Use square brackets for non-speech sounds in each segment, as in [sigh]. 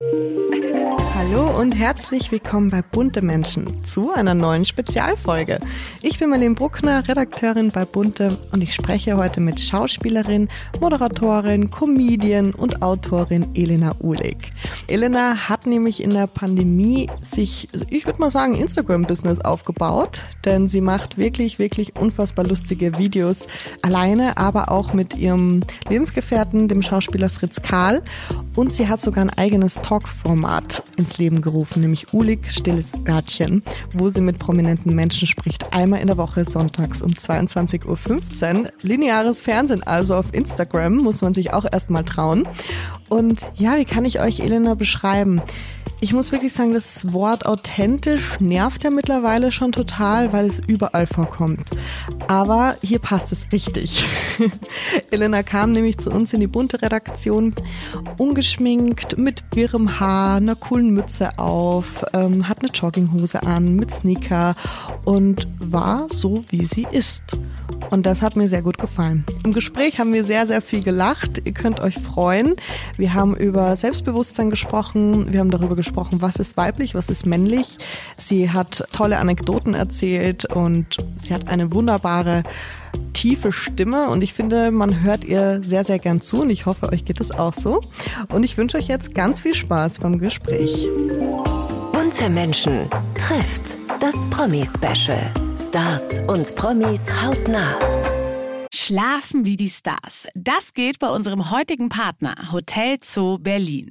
哎。Hallo und herzlich willkommen bei Bunte Menschen zu einer neuen Spezialfolge. Ich bin Marlene Bruckner, Redakteurin bei Bunte und ich spreche heute mit Schauspielerin, Moderatorin, Comedian und Autorin Elena Uhlig. Elena hat nämlich in der Pandemie sich, ich würde mal sagen, Instagram-Business aufgebaut, denn sie macht wirklich, wirklich unfassbar lustige Videos alleine, aber auch mit ihrem Lebensgefährten, dem Schauspieler Fritz Karl und sie hat sogar ein eigenes Talk-Format ins Leben gerufen, nämlich Ulig Stilles Örtchen, wo sie mit prominenten Menschen spricht. Einmal in der Woche sonntags um 22.15 Uhr. Lineares Fernsehen also auf Instagram, muss man sich auch erstmal trauen. Und ja, wie kann ich euch Elena beschreiben? Ich muss wirklich sagen, das Wort authentisch nervt ja mittlerweile schon total, weil es überall vorkommt. Aber hier passt es richtig. [laughs] Elena kam nämlich zu uns in die bunte Redaktion, ungeschminkt, mit wirrem Haar, einer coolen Mütze auf, ähm, hat eine Jogginghose an, mit Sneaker und war so, wie sie ist. Und das hat mir sehr gut gefallen. Im Gespräch haben wir sehr, sehr viel gelacht. Ihr könnt euch freuen. Wir haben über Selbstbewusstsein gesprochen. Wir haben darüber gesprochen, was ist weiblich, was ist männlich. Sie hat tolle Anekdoten erzählt und sie hat eine wunderbare tiefe Stimme und ich finde, man hört ihr sehr, sehr gern zu und ich hoffe, euch geht es auch so. Und ich wünsche euch jetzt ganz viel Spaß beim Gespräch. Bunte Menschen trifft das Promi-Special. Stars und Promis hautnah. Schlafen wie die Stars. Das geht bei unserem heutigen Partner Hotel Zoo Berlin.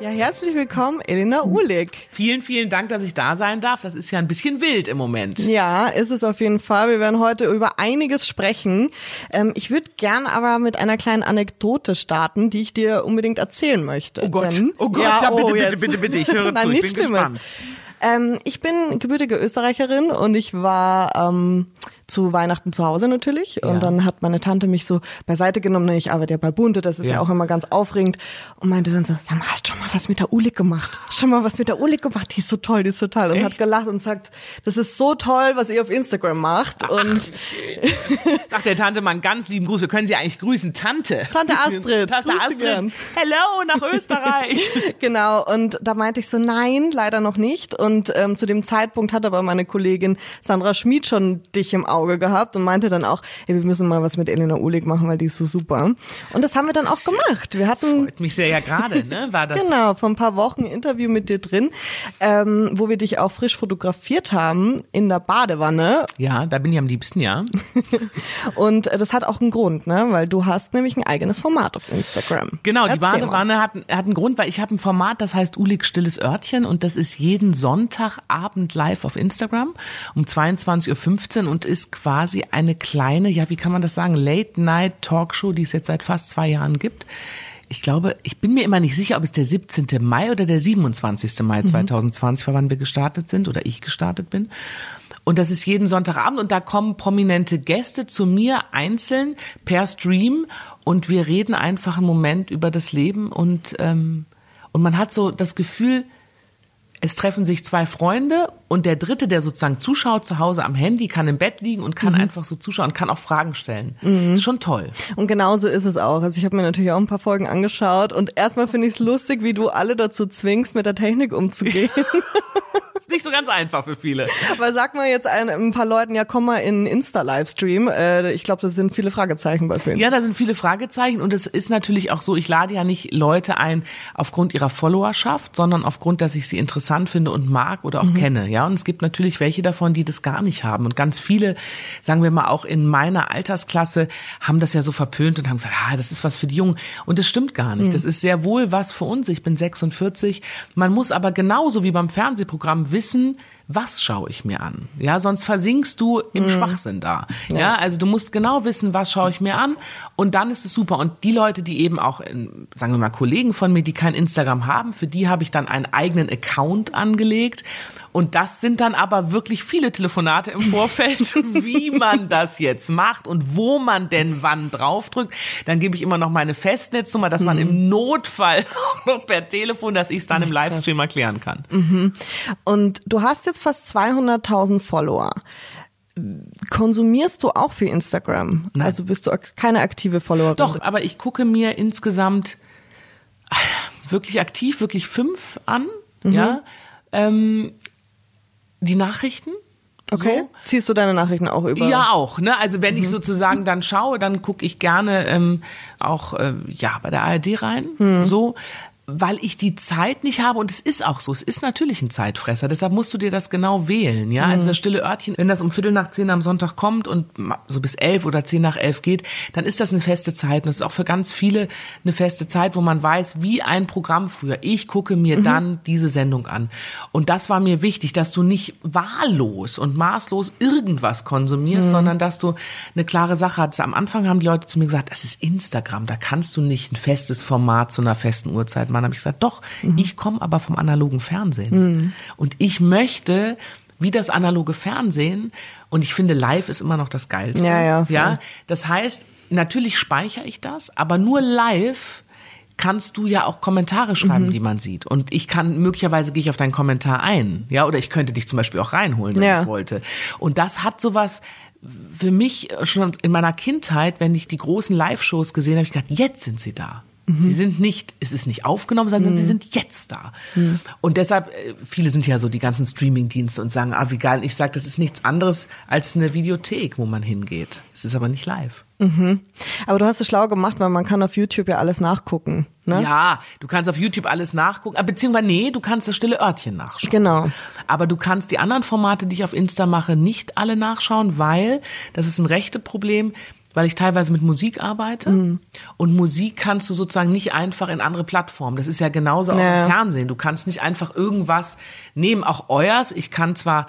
Ja, herzlich willkommen, Elena Uhlig. Vielen, vielen Dank, dass ich da sein darf. Das ist ja ein bisschen wild im Moment. Ja, ist es auf jeden Fall. Wir werden heute über einiges sprechen. Ähm, ich würde gern aber mit einer kleinen Anekdote starten, die ich dir unbedingt erzählen möchte. Oh Gott, Denn, oh Gott, ja, ja bitte, oh, bitte, bitte, bitte, ich höre [laughs] Nein, zu, ich bin Schlimmes. gespannt. Ähm, ich bin gebürtige Österreicherin und ich war ähm, zu Weihnachten zu Hause natürlich. Ja. Und dann hat meine Tante mich so beiseite genommen. Ich arbeite ja bei Bunte, das ist ja. ja auch immer ganz aufregend. Und meinte dann so, sag mal, hast schon mal was mit der Ulik gemacht? Schon mal was mit der Ulik gemacht? Die ist so toll, die ist so toll. Und Echt? hat gelacht und sagt, das ist so toll, was ihr auf Instagram macht. Ach, und sagt der Tante mal einen ganz lieben Gruß. Wir können sie eigentlich grüßen. Tante. Tante Astrid. Tante Astrid. Gern. Hello nach Österreich. [laughs] genau. Und da meinte ich so, nein, leider noch nicht. Und ähm, zu dem Zeitpunkt hat aber meine Kollegin Sandra Schmid schon dich im Auge Auge gehabt und meinte dann auch, ey, wir müssen mal was mit Elena Uhlig machen, weil die ist so super. Und das haben wir dann auch gemacht. Wir hatten. Das freut mich sehr ja gerade, ne? War das? Genau, vor ein paar Wochen ein Interview mit dir drin, ähm, wo wir dich auch frisch fotografiert haben in der Badewanne. Ja, da bin ich am liebsten, ja. [laughs] und äh, das hat auch einen Grund, ne? Weil du hast nämlich ein eigenes Format auf Instagram. Genau, die Badewanne hat, hat einen Grund, weil ich habe ein Format, das heißt Ulig stilles Örtchen und das ist jeden Sonntagabend live auf Instagram um 22.15 Uhr und ist quasi eine kleine, ja, wie kann man das sagen, Late-Night-Talkshow, die es jetzt seit fast zwei Jahren gibt. Ich glaube, ich bin mir immer nicht sicher, ob es der 17. Mai oder der 27. Mai 2020 war, wann wir gestartet sind oder ich gestartet bin. Und das ist jeden Sonntagabend und da kommen prominente Gäste zu mir einzeln per Stream und wir reden einfach einen Moment über das Leben und, ähm, und man hat so das Gefühl, es treffen sich zwei Freunde und der dritte, der sozusagen zuschaut zu Hause am Handy, kann im Bett liegen und kann mhm. einfach so zuschauen und kann auch Fragen stellen. Mhm. ist schon toll. Und genauso ist es auch. Also ich habe mir natürlich auch ein paar Folgen angeschaut und erstmal finde ich es lustig, wie du alle dazu zwingst, mit der Technik umzugehen. [laughs] [laughs] nicht so ganz einfach für viele. Aber sag mal jetzt ein, ein paar Leuten, ja komm mal in Insta-Livestream. Äh, ich glaube, das sind viele Fragezeichen bei vielen. Ja, da sind viele Fragezeichen und es ist natürlich auch so, ich lade ja nicht Leute ein aufgrund ihrer Followerschaft, sondern aufgrund, dass ich sie interessant finde und mag oder auch mhm. kenne. Ja, und es gibt natürlich welche davon, die das gar nicht haben und ganz viele, sagen wir mal auch in meiner Altersklasse, haben das ja so verpönt und haben gesagt, ah, das ist was für die Jungen und das stimmt gar nicht. Mhm. Das ist sehr wohl was für uns. Ich bin 46. Man muss aber genauso wie beim Fernsehprogramm wissen, was schaue ich mir an? Ja, sonst versinkst du im mhm. Schwachsinn da. Ja. ja. also du musst genau wissen, was schaue ich mir an und dann ist es super. Und die Leute, die eben auch, sagen wir mal, Kollegen von mir, die kein Instagram haben, für die habe ich dann einen eigenen Account angelegt und das sind dann aber wirklich viele Telefonate im Vorfeld, [laughs] wie man das jetzt macht und wo man denn wann draufdrückt. Dann gebe ich immer noch meine Festnetznummer, dass man mhm. im Notfall [laughs] auch noch per Telefon, dass ich es dann im Livestream erklären kann. Mhm. Und du hast jetzt fast 200.000 Follower. Konsumierst du auch für Instagram? Nein. Also bist du keine aktive Followerin? Doch, aber ich gucke mir insgesamt wirklich aktiv, wirklich fünf an. Mhm. Ja. Ähm, die Nachrichten. Okay. So. Ziehst du deine Nachrichten auch über? Ja, auch. Ne? Also wenn mhm. ich sozusagen dann schaue, dann gucke ich gerne ähm, auch äh, ja bei der ARD rein. Mhm. So weil ich die Zeit nicht habe und es ist auch so, es ist natürlich ein Zeitfresser, deshalb musst du dir das genau wählen, ja, also mhm. also das stille Örtchen, wenn das um Viertel nach zehn am Sonntag kommt und so bis elf oder zehn nach elf geht, dann ist das eine feste Zeit und das ist auch für ganz viele eine feste Zeit, wo man weiß, wie ein Programm früher, ich gucke mir mhm. dann diese Sendung an und das war mir wichtig, dass du nicht wahllos und maßlos irgendwas konsumierst, mhm. sondern dass du eine klare Sache hast. Am Anfang haben die Leute zu mir gesagt, das ist Instagram, da kannst du nicht ein festes Format zu einer festen Uhrzeit machen Mann habe ich gesagt, doch, mhm. ich komme aber vom analogen Fernsehen. Mhm. Und ich möchte wie das analoge Fernsehen und ich finde live ist immer noch das geilste. Ja, ja, ja das heißt, natürlich speichere ich das, aber nur live kannst du ja auch Kommentare schreiben, mhm. die man sieht. Und ich kann, möglicherweise gehe ich auf deinen Kommentar ein. Ja, oder ich könnte dich zum Beispiel auch reinholen, wenn ja. ich wollte. Und das hat sowas, für mich schon in meiner Kindheit, wenn ich die großen Live-Shows gesehen habe, ich gedacht, jetzt sind sie da. Mhm. Sie sind nicht, es ist nicht aufgenommen, sondern mhm. sie sind jetzt da. Mhm. Und deshalb, äh, viele sind ja so die ganzen Streaming-Dienste und sagen, ah, wie geil. Ich sage, das ist nichts anderes als eine Videothek, wo man hingeht. Es ist aber nicht live. Mhm. Aber du hast es schlau gemacht, weil man kann auf YouTube ja alles nachgucken. Ne? Ja, du kannst auf YouTube alles nachgucken, äh, beziehungsweise nee, du kannst das stille Örtchen nachschauen. Genau. Aber du kannst die anderen Formate, die ich auf Insta mache, nicht alle nachschauen, weil das ist ein rechte Problem weil ich teilweise mit Musik arbeite. Mhm. Und Musik kannst du sozusagen nicht einfach in andere Plattformen. Das ist ja genauso auch ja. im Fernsehen. Du kannst nicht einfach irgendwas nehmen, auch euers. Ich kann zwar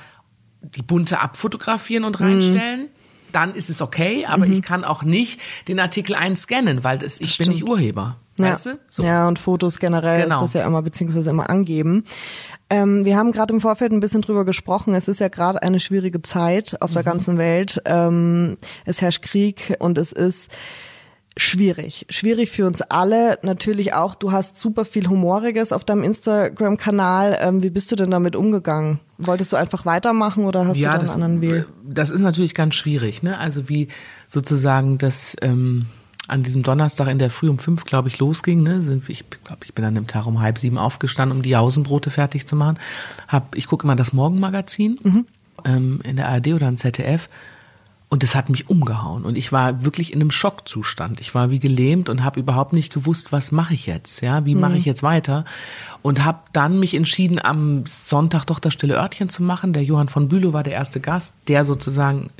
die bunte abfotografieren und reinstellen. Mhm. Dann ist es okay, aber mhm. ich kann auch nicht den Artikel einscannen, weil das, ich das bin nicht Urheber. Ja. Weißt du? So. Ja, und Fotos generell genau. ist das ja immer, beziehungsweise immer angeben. Ähm, wir haben gerade im Vorfeld ein bisschen drüber gesprochen. Es ist ja gerade eine schwierige Zeit auf der mhm. ganzen Welt. Ähm, es herrscht Krieg und es ist schwierig. Schwierig für uns alle. Natürlich auch, du hast super viel Humoriges auf deinem Instagram-Kanal. Ähm, wie bist du denn damit umgegangen? Wolltest du einfach weitermachen oder hast ja, du da einen anderen Weg? Das ist natürlich ganz schwierig. Ne? Also wie sozusagen das... Ähm an diesem Donnerstag in der Früh um fünf, glaube ich, losging. Ne? Ich glaube, ich bin an dem Tag um halb sieben aufgestanden, um die Jausenbrote fertig zu machen. Hab, ich gucke immer das Morgenmagazin mhm. ähm, in der ARD oder im ZDF. Und das hat mich umgehauen. Und ich war wirklich in einem Schockzustand. Ich war wie gelähmt und habe überhaupt nicht gewusst, was mache ich jetzt? Ja, wie mache mhm. ich jetzt weiter? Und habe dann mich entschieden, am Sonntag doch das stille Örtchen zu machen. Der Johann von Bülow war der erste Gast, der sozusagen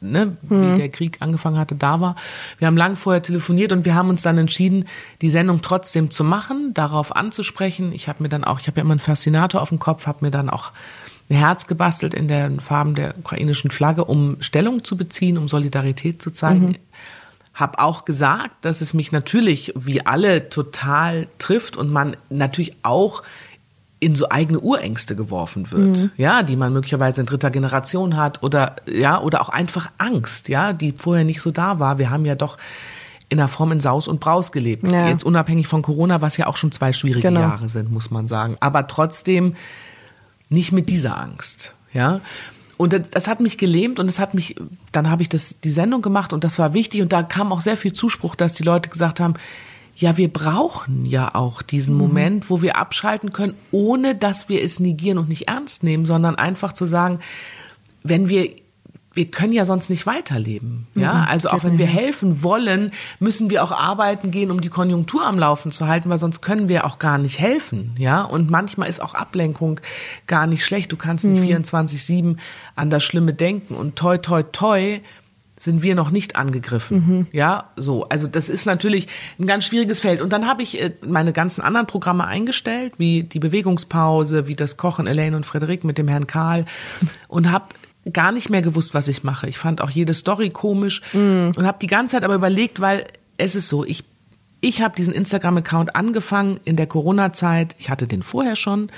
ne, mhm. wie der Krieg angefangen hatte, da war. Wir haben lang vorher telefoniert und wir haben uns dann entschieden, die Sendung trotzdem zu machen, darauf anzusprechen. Ich habe mir dann auch, ich habe ja immer einen Faszinator auf dem Kopf, habe mir dann auch ein Herz gebastelt in den Farben der ukrainischen Flagge, um Stellung zu beziehen, um Solidarität zu zeigen. Mhm. Hab auch gesagt, dass es mich natürlich wie alle total trifft und man natürlich auch in so eigene Urängste geworfen wird, mhm. ja, die man möglicherweise in dritter Generation hat oder ja, oder auch einfach Angst, ja, die vorher nicht so da war. Wir haben ja doch in der Form in Saus und Braus gelebt. Ja. Jetzt unabhängig von Corona, was ja auch schon zwei schwierige genau. Jahre sind, muss man sagen. Aber trotzdem nicht mit dieser Angst, ja. Und das, das hat mich gelähmt und es hat mich, dann habe ich das, die Sendung gemacht und das war wichtig und da kam auch sehr viel Zuspruch, dass die Leute gesagt haben, ja, wir brauchen ja auch diesen Moment, wo wir abschalten können, ohne dass wir es negieren und nicht ernst nehmen, sondern einfach zu sagen, wenn wir wir können ja sonst nicht weiterleben. Ja, Mhm, also auch wenn wir helfen wollen, müssen wir auch arbeiten gehen, um die Konjunktur am Laufen zu halten, weil sonst können wir auch gar nicht helfen. Ja, und manchmal ist auch Ablenkung gar nicht schlecht. Du kannst nicht 24/7 an das Schlimme denken und toi toi toi sind wir noch nicht angegriffen. Ja, so. Also das ist natürlich ein ganz schwieriges Feld. Und dann habe ich äh, meine ganzen anderen Programme eingestellt, wie die Bewegungspause, wie das Kochen Elaine und Frederik mit dem Herrn Karl und habe gar nicht mehr gewusst, was ich mache. Ich fand auch jede Story komisch und habe die ganze Zeit aber überlegt, weil es ist so, ich ich habe diesen Instagram-Account angefangen in der Corona-Zeit. Ich hatte den vorher schon,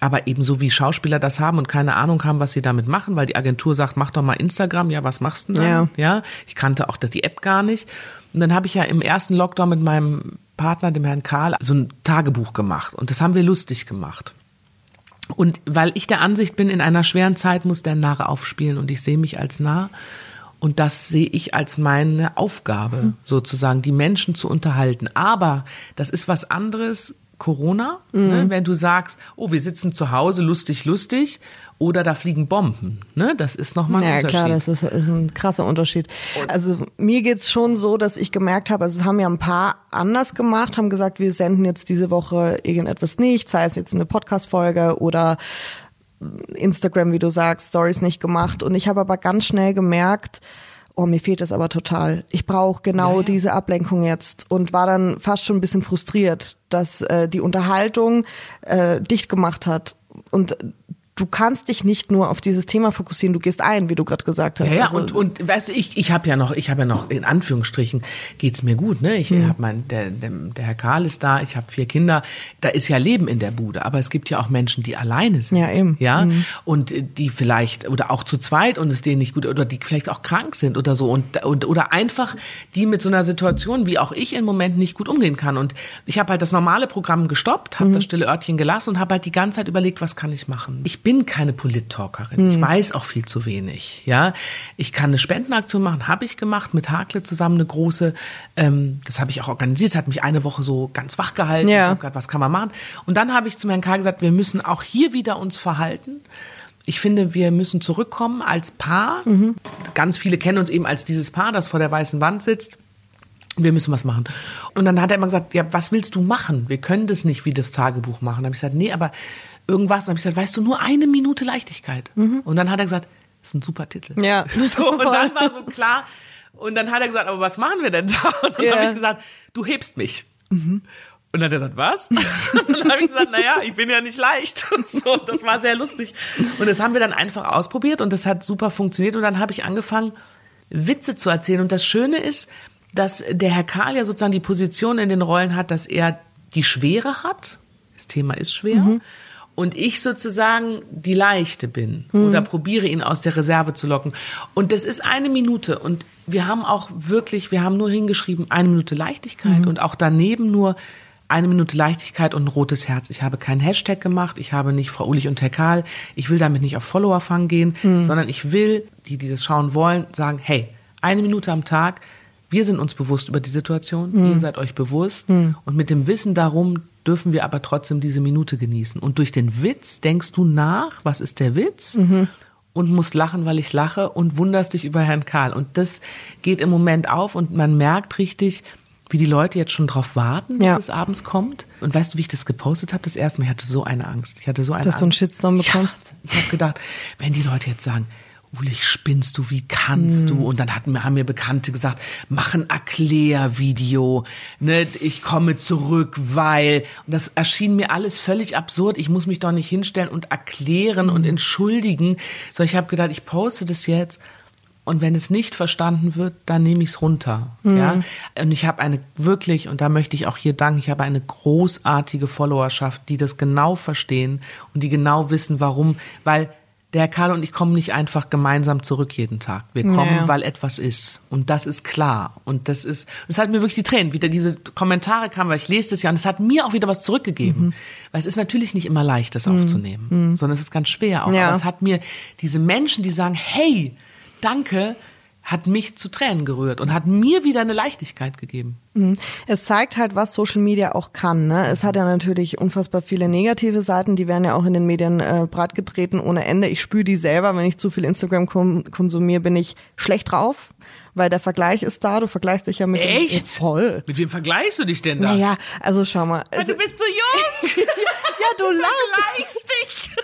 aber ebenso wie Schauspieler das haben und keine Ahnung haben, was sie damit machen, weil die Agentur sagt, mach doch mal Instagram. Ja, was machst du denn? Ja. ja. Ich kannte auch die App gar nicht. Und dann habe ich ja im ersten Lockdown mit meinem Partner, dem Herrn Karl, so ein Tagebuch gemacht. Und das haben wir lustig gemacht. Und weil ich der Ansicht bin, in einer schweren Zeit muss der Narr aufspielen und ich sehe mich als Narr. Und das sehe ich als meine Aufgabe, sozusagen, die Menschen zu unterhalten. Aber das ist was anderes, Corona, ne? wenn du sagst, oh, wir sitzen zu Hause, lustig, lustig, oder da fliegen Bomben. Ne? Das ist nochmal ein Ja, Unterschied. klar, das ist, ist ein krasser Unterschied. Also mir geht's schon so, dass ich gemerkt habe, also es haben ja ein paar anders gemacht, haben gesagt, wir senden jetzt diese Woche irgendetwas nicht, sei es jetzt eine Podcast-Folge oder Instagram, wie du sagst, Stories nicht gemacht. Und ich habe aber ganz schnell gemerkt, oh, mir fehlt das aber total. Ich brauche genau Ja, ja. diese Ablenkung jetzt und war dann fast schon ein bisschen frustriert, dass äh, die Unterhaltung äh, dicht gemacht hat. Und du kannst dich nicht nur auf dieses Thema fokussieren, du gehst ein, wie du gerade gesagt hast. Ja, ja Also, und, und weißt du, ich, ich habe ja noch, ich habe ja noch, in Anführungsstrichen, geht's mir gut, ne? Ich Mhm. hab mein, der, der, der Herr Karl ist da, ich habe vier Kinder, da ist ja Leben in der Bude, aber es gibt ja auch Menschen, die alleine sind. Ja, eben. Mhm. Ja, und äh, die vielleicht, oder auch zu zweit und es denen nicht gut, oder die vielleicht auch krank sind oder so, und, und oder einfach die mit so einer Situation, wie auch ich im Moment nicht gut umgehen kann. Und ich habe halt das normale Programm gestoppt, Mhm. habe das stille Örtchen gelassen und habe halt die ganze Zeit überlegt, was kann ich machen. Ich bin keine Polit-Talkerin. Mhm. Ich weiß auch viel zu wenig. Ja, ich kann eine Spendenaktion machen, habe ich gemacht mit Hakle zusammen eine große. Ähm, das habe ich auch organisiert. Es hat mich eine Woche so ganz wach gehalten. Ja. Grad, was kann man machen? Und dann habe ich zum Herrn K. gesagt, wir müssen auch hier wieder uns verhalten. Ich finde, wir müssen zurückkommen als Paar. Ganz viele kennen uns eben als dieses Paar, das vor der weißen Wand sitzt. Wir müssen was machen. Und dann hat er immer gesagt, ja, was willst du machen? Wir können das nicht wie das Tagebuch machen. Dann habe ich gesagt, nee, aber irgendwas. Dann habe ich gesagt, weißt du, nur eine Minute Leichtigkeit. Und dann hat er gesagt, das ist ein super Titel. Ja. [laughs] So, und dann war so klar. Und dann hat er gesagt, aber was machen wir denn da? Und dann Ja. habe ich gesagt, du hebst mich. Und dann hat er gesagt, was? [laughs] Und dann habe ich gesagt, naja, ich bin ja nicht leicht. [laughs] Und so, das war sehr lustig. Und das haben wir dann einfach ausprobiert und das hat super funktioniert. Und dann habe ich angefangen, Witze zu erzählen. Und das Schöne ist, dass der Herr Karl ja sozusagen die Position in den Rollen hat, dass er die Schwere hat. Das Thema ist schwer. Und ich sozusagen die Leichte bin oder probiere ihn aus der Reserve zu locken. Und das ist eine Minute. Und wir haben auch wirklich, wir haben nur hingeschrieben, eine Minute Leichtigkeit und auch daneben nur eine Minute Leichtigkeit und ein rotes Herz. Ich habe keinen Hashtag gemacht, ich habe nicht Frau Ulich und Herr Karl, ich will damit nicht auf Followerfang gehen, sondern ich will, die, die das schauen wollen, sagen, hey, eine Minute am Tag, wir sind uns bewusst über die Situation, ihr seid euch bewusst. Und mit dem Wissen darum dürfen wir aber trotzdem diese Minute genießen. Und durch den Witz denkst du nach, was ist der Witz? Und musst lachen, weil ich lache und wunderst dich über Herrn Karl. Und das geht im Moment auf und man merkt richtig, wie die Leute jetzt schon drauf warten, dass Ja. es abends kommt. Und weißt du, wie ich das gepostet habe? Das erste Mal, ich hatte so eine Angst. Ich hatte so eine Dass du einen Angst. Shitstorm bekommst? Ja, ich habe gedacht, wenn die Leute jetzt sagen, Ulich, spinnst du, wie kannst Hm. du? Und dann hatten, haben mir Bekannte gesagt, mach ein Erklärvideo, ne, ich komme zurück, weil, und das erschien mir alles völlig absurd. Ich muss mich doch nicht hinstellen und erklären Hm. und entschuldigen. So, ich habe gedacht, ich poste das jetzt. Und wenn es nicht verstanden wird, dann nehme ich es runter. Ja? Und ich habe eine wirklich, und da möchte ich auch hier danken, ich habe eine großartige Followerschaft, die das genau verstehen und die genau wissen, warum. Weil der Herr Karl und ich kommen nicht einfach gemeinsam zurück jeden Tag. Wir kommen, Ja. weil etwas ist. Und das ist klar. Und das ist, es hat mir wirklich die Tränen, wieder diese Kommentare kamen, weil ich lese das ja und es hat mir auch wieder was zurückgegeben. Weil es ist natürlich nicht immer leicht, das aufzunehmen, sondern es ist ganz schwer auch. Ja. Aber es hat mir diese Menschen, die sagen, hey, danke, hat mich zu Tränen gerührt und hat mir wieder eine Leichtigkeit gegeben. Es zeigt halt, was Social Media auch kann. Ne? Es hat ja natürlich unfassbar viele negative Seiten, die werden ja auch in den Medien äh, bratgetreten ohne Ende. Ich spüre die selber, wenn ich zu viel Instagram konsumiere, bin ich schlecht drauf, weil der Vergleich ist da. Du vergleichst dich ja mit dem- Echt? Ja, voll. Mit wem vergleichst du dich denn da? Naja, also schau mal. Also, Du bist zu jung. [laughs] ja, du [laughs] lachst. Vergleichst dich.